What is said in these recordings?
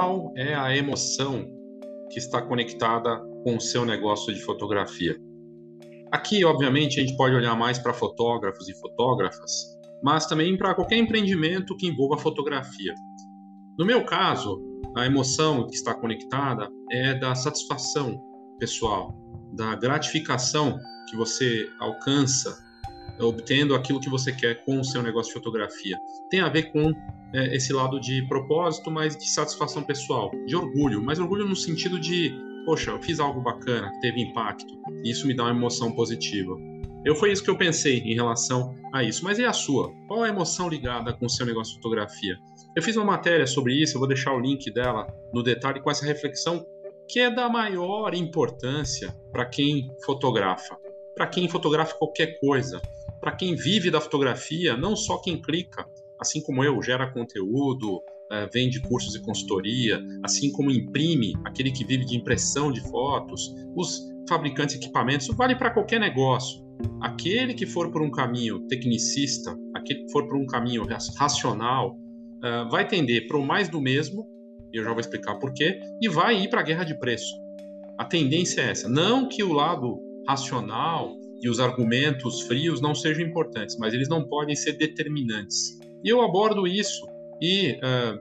qual é a emoção que está conectada com o seu negócio de fotografia? Aqui, obviamente, a gente pode olhar mais para fotógrafos e fotógrafas, mas também para qualquer empreendimento que envolva fotografia. No meu caso, a emoção que está conectada é da satisfação pessoal, da gratificação que você alcança obtendo aquilo que você quer com o seu negócio de fotografia. Tem a ver com é, esse lado de propósito, mas de satisfação pessoal, de orgulho, mas orgulho no sentido de, poxa, eu fiz algo bacana, teve impacto, e isso me dá uma emoção positiva. Eu foi isso que eu pensei em relação a isso. Mas e a sua? Qual a emoção ligada com o seu negócio de fotografia? Eu fiz uma matéria sobre isso, eu vou deixar o link dela no detalhe com essa reflexão que é da maior importância para quem fotografa, para quem fotografa qualquer coisa, para quem vive da fotografia, não só quem clica, assim como eu, gera conteúdo, é, vende cursos e consultoria, assim como imprime, aquele que vive de impressão de fotos, os fabricantes de equipamentos, isso vale para qualquer negócio. Aquele que for por um caminho tecnicista, aquele que for por um caminho racional, uh, vai tender para o mais do mesmo, e eu já vou explicar por quê, e vai ir para a guerra de preço. A tendência é essa. Não que o lado racional e os argumentos frios não sejam importantes, mas eles não podem ser determinantes. E eu abordo isso e uh,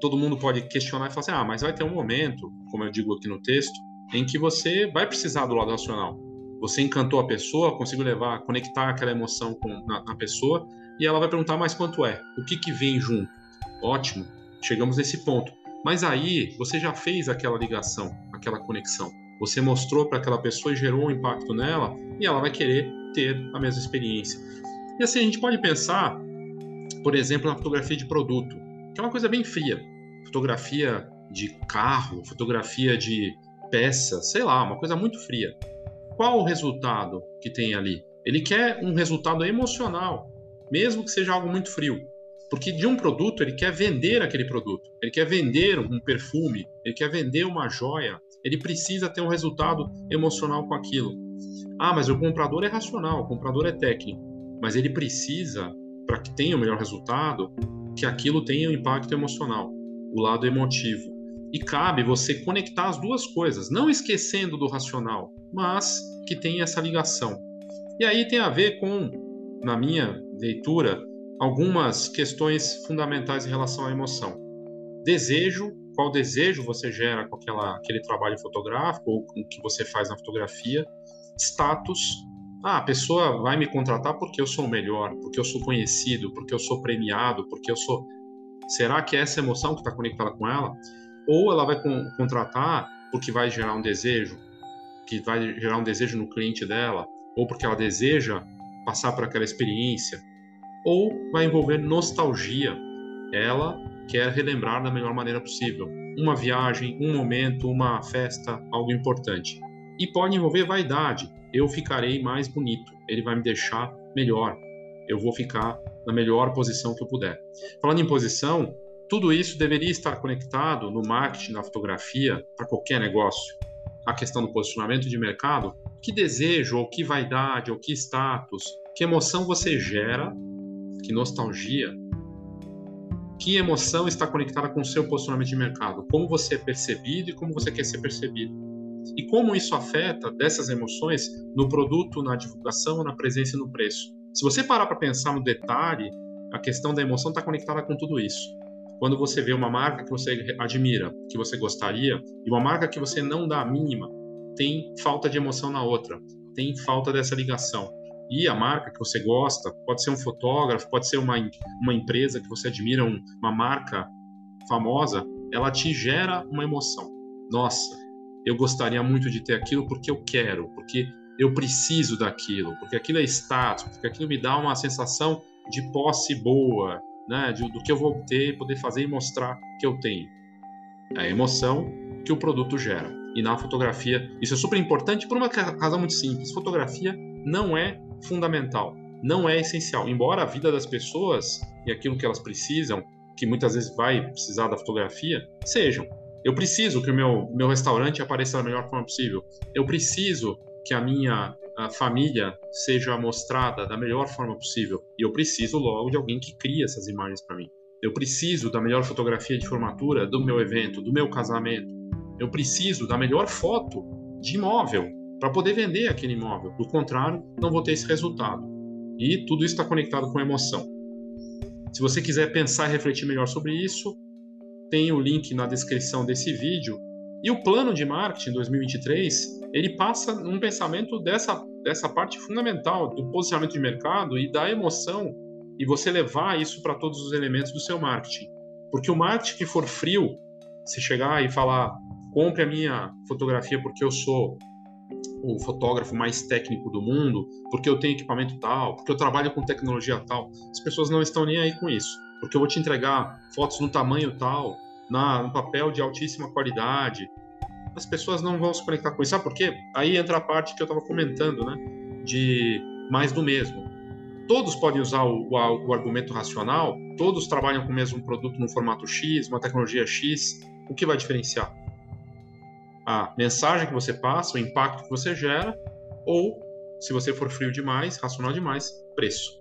todo mundo pode questionar e falar assim: ah, mas vai ter um momento, como eu digo aqui no texto, em que você vai precisar do lado racional. Você encantou a pessoa, conseguiu levar, conectar aquela emoção com, na, na pessoa, e ela vai perguntar: mas quanto é? O que, que vem junto? Ótimo, chegamos nesse ponto. Mas aí você já fez aquela ligação, aquela conexão. Você mostrou para aquela pessoa e gerou um impacto nela, e ela vai querer ter a mesma experiência. E assim, a gente pode pensar, por exemplo, na fotografia de produto, que é uma coisa bem fria. Fotografia de carro, fotografia de peça, sei lá, uma coisa muito fria. Qual o resultado que tem ali? Ele quer um resultado emocional, mesmo que seja algo muito frio. Porque de um produto, ele quer vender aquele produto. Ele quer vender um perfume, ele quer vender uma joia. Ele precisa ter um resultado emocional com aquilo. Ah, mas o comprador é racional, o comprador é técnico. Mas ele precisa, para que tenha o melhor resultado, que aquilo tenha um impacto emocional, o lado emotivo. E cabe você conectar as duas coisas, não esquecendo do racional, mas que tenha essa ligação. E aí tem a ver com, na minha leitura, algumas questões fundamentais em relação à emoção. Desejo, qual desejo você gera com aquela, aquele trabalho fotográfico ou com o que você faz na fotografia. Status, ah, a pessoa vai me contratar porque eu sou o melhor, porque eu sou conhecido, porque eu sou premiado, porque eu sou. Será que é essa emoção que está conectada com ela? Ou ela vai contratar porque vai gerar um desejo, que vai gerar um desejo no cliente dela, ou porque ela deseja passar por aquela experiência, ou vai envolver nostalgia. Ela quer relembrar da melhor maneira possível uma viagem, um momento, uma festa, algo importante. E pode envolver vaidade. Eu ficarei mais bonito, ele vai me deixar melhor. Eu vou ficar na melhor posição que eu puder. Falando em posição, tudo isso deveria estar conectado no marketing, na fotografia, para qualquer negócio. A questão do posicionamento de mercado, que desejo, ou que vaidade, ou que status, que emoção você gera que nostalgia, que emoção está conectada com o seu posicionamento de mercado, como você é percebido e como você quer ser percebido. E como isso afeta dessas emoções no produto, na divulgação, na presença e no preço. Se você parar para pensar no detalhe, a questão da emoção está conectada com tudo isso. Quando você vê uma marca que você admira, que você gostaria, e uma marca que você não dá a mínima, tem falta de emoção na outra, tem falta dessa ligação e a marca que você gosta, pode ser um fotógrafo, pode ser uma, uma empresa que você admira, um, uma marca famosa, ela te gera uma emoção. Nossa, eu gostaria muito de ter aquilo porque eu quero, porque eu preciso daquilo, porque aquilo é status, porque aquilo me dá uma sensação de posse boa, né, de, do que eu vou ter, poder fazer e mostrar que eu tenho. É a emoção que o produto gera. E na fotografia, isso é super importante por uma razão muito simples. Fotografia não é fundamental, não é essencial. Embora a vida das pessoas e aquilo que elas precisam, que muitas vezes vai precisar da fotografia, sejam. Eu preciso que o meu, meu restaurante apareça da melhor forma possível. Eu preciso que a minha a família seja mostrada da melhor forma possível. E eu preciso logo de alguém que crie essas imagens para mim. Eu preciso da melhor fotografia de formatura do meu evento, do meu casamento. Eu preciso da melhor foto de imóvel para poder vender aquele imóvel. Do contrário, não vou ter esse resultado. E tudo isso está conectado com emoção. Se você quiser pensar e refletir melhor sobre isso, tem o link na descrição desse vídeo. E o plano de marketing 2023, ele passa um pensamento dessa, dessa parte fundamental do posicionamento de mercado e da emoção e você levar isso para todos os elementos do seu marketing. Porque o marketing que for frio, se chegar e falar, compre a minha fotografia porque eu sou o fotógrafo mais técnico do mundo, porque eu tenho equipamento tal, porque eu trabalho com tecnologia tal, as pessoas não estão nem aí com isso. Porque eu vou te entregar fotos no tamanho tal, na, no papel de altíssima qualidade. As pessoas não vão se conectar com isso. Sabe por quê? Aí entra a parte que eu estava comentando, né? De mais do mesmo todos podem usar o, o, o, argumento racional, todos trabalham com o mesmo produto no formato X, uma tecnologia X. O que vai diferenciar? A mensagem que você passa, o impacto que você gera, ou, se você for frio demais, racional demais, preço.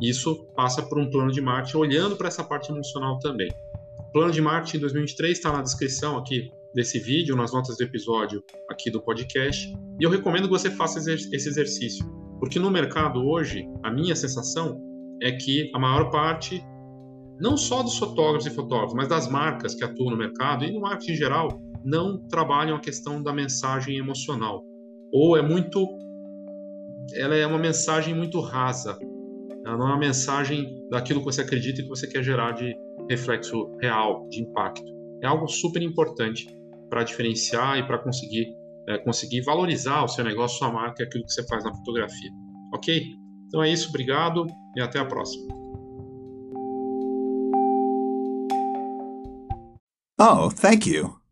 Isso passa por um plano de marketing olhando para essa parte emocional também. O plano de marketing 2023 está na descrição aqui desse vídeo, nas notas do episódio aqui do podcast, e eu recomendo que você faça esse exercício porque no mercado hoje, a minha sensação é que a maior parte, não só dos fotógrafos e fotógrafos, mas das marcas que atuam no mercado e no marketing em geral, não trabalham a questão da mensagem emocional. Ou é muito. Ela é uma mensagem muito rasa. Ela não é uma mensagem daquilo que você acredita e que você quer gerar de reflexo real, de impacto. É algo super importante para diferenciar e para conseguir é, conseguir valorizar o seu negócio, sua marca, aquilo que você faz na fotografia. Ok? Então é isso, obrigado e até a próxima. Oh, thank you.